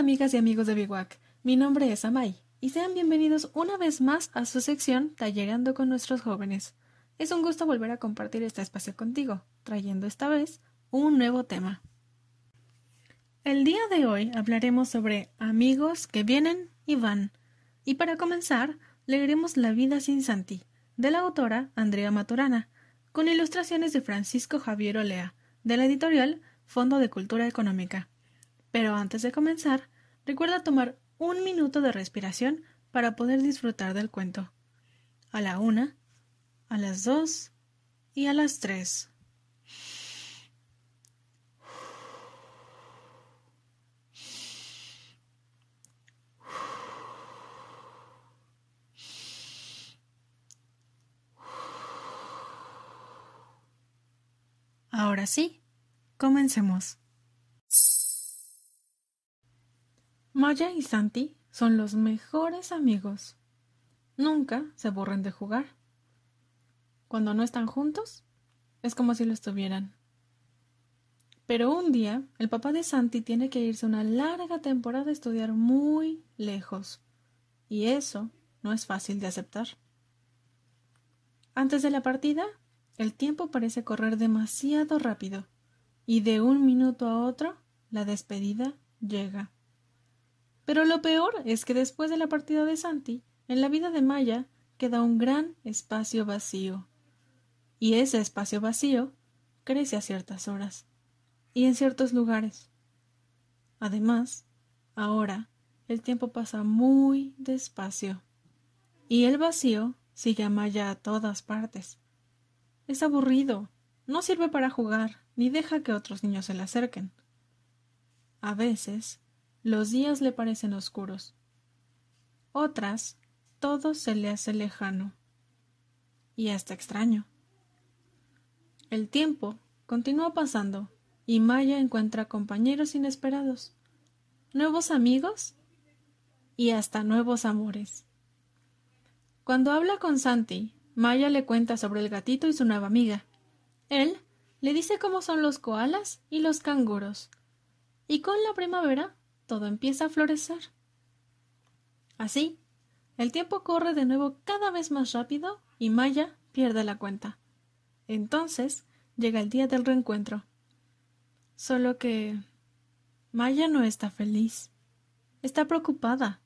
amigas y amigos de Biwak, mi nombre es Amay y sean bienvenidos una vez más a su sección Tallerando con nuestros jóvenes. Es un gusto volver a compartir este espacio contigo, trayendo esta vez un nuevo tema. El día de hoy hablaremos sobre amigos que vienen y van. Y para comenzar, leeremos La vida sin Santi, de la autora Andrea Maturana, con ilustraciones de Francisco Javier Olea, de la editorial Fondo de Cultura Económica. Pero antes de comenzar, recuerda tomar un minuto de respiración para poder disfrutar del cuento. A la una, a las dos y a las tres. Ahora sí, comencemos. Maya y Santi son los mejores amigos. Nunca se aburren de jugar. Cuando no están juntos, es como si lo estuvieran. Pero un día, el papá de Santi tiene que irse una larga temporada a estudiar muy lejos. Y eso no es fácil de aceptar. Antes de la partida, el tiempo parece correr demasiado rápido, y de un minuto a otro, la despedida llega. Pero lo peor es que después de la partida de Santi, en la vida de Maya queda un gran espacio vacío. Y ese espacio vacío crece a ciertas horas y en ciertos lugares. Además, ahora el tiempo pasa muy despacio y el vacío sigue a Maya a todas partes. Es aburrido, no sirve para jugar ni deja que otros niños se le acerquen. A veces los días le parecen oscuros. Otras, todo se le hace lejano y hasta extraño. El tiempo continúa pasando y Maya encuentra compañeros inesperados, nuevos amigos y hasta nuevos amores. Cuando habla con Santi, Maya le cuenta sobre el gatito y su nueva amiga. Él le dice cómo son los koalas y los canguros. Y con la primavera todo empieza a florecer. Así, el tiempo corre de nuevo cada vez más rápido y Maya pierde la cuenta. Entonces llega el día del reencuentro. Solo que Maya no está feliz. Está preocupada.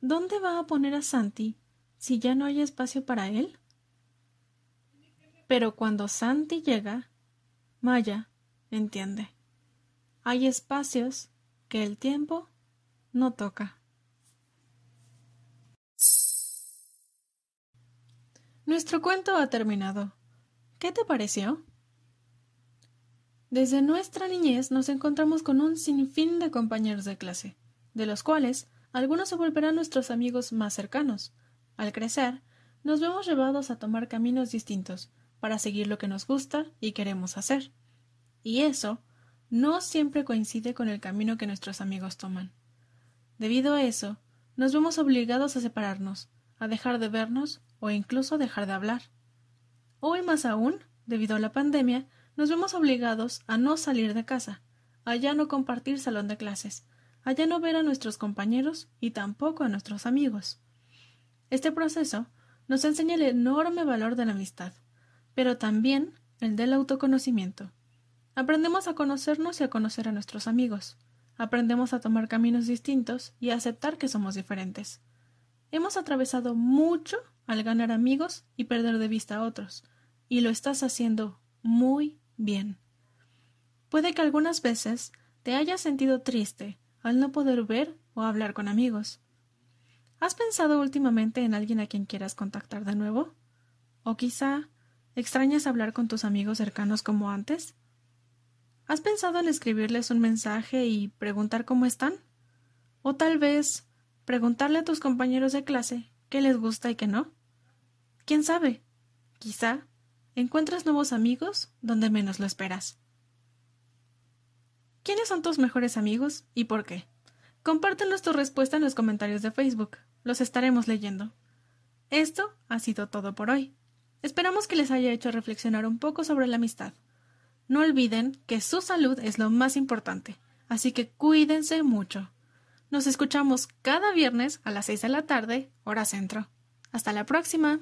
¿Dónde va a poner a Santi si ya no hay espacio para él? Pero cuando Santi llega, Maya entiende. Hay espacios que el tiempo no toca. Nuestro cuento ha terminado. ¿Qué te pareció? Desde nuestra niñez nos encontramos con un sinfín de compañeros de clase, de los cuales algunos se volverán nuestros amigos más cercanos. Al crecer, nos vemos llevados a tomar caminos distintos para seguir lo que nos gusta y queremos hacer. Y eso no siempre coincide con el camino que nuestros amigos toman. Debido a eso, nos vemos obligados a separarnos, a dejar de vernos o incluso dejar de hablar. Hoy más aún, debido a la pandemia, nos vemos obligados a no salir de casa, a no compartir salón de clases, a no ver a nuestros compañeros y tampoco a nuestros amigos. Este proceso nos enseña el enorme valor de la amistad, pero también el del autoconocimiento. Aprendemos a conocernos y a conocer a nuestros amigos. Aprendemos a tomar caminos distintos y a aceptar que somos diferentes. Hemos atravesado mucho al ganar amigos y perder de vista a otros, y lo estás haciendo muy bien. Puede que algunas veces te hayas sentido triste al no poder ver o hablar con amigos. ¿Has pensado últimamente en alguien a quien quieras contactar de nuevo? ¿O quizá extrañas hablar con tus amigos cercanos como antes? ¿Has pensado en escribirles un mensaje y preguntar cómo están? O tal vez preguntarle a tus compañeros de clase qué les gusta y qué no. ¿Quién sabe? Quizá encuentras nuevos amigos donde menos lo esperas. ¿Quiénes son tus mejores amigos y por qué? Compártenos tu respuesta en los comentarios de Facebook. Los estaremos leyendo. Esto ha sido todo por hoy. Esperamos que les haya hecho reflexionar un poco sobre la amistad. No olviden que su salud es lo más importante, así que cuídense mucho. Nos escuchamos cada viernes a las 6 de la tarde, hora centro. Hasta la próxima.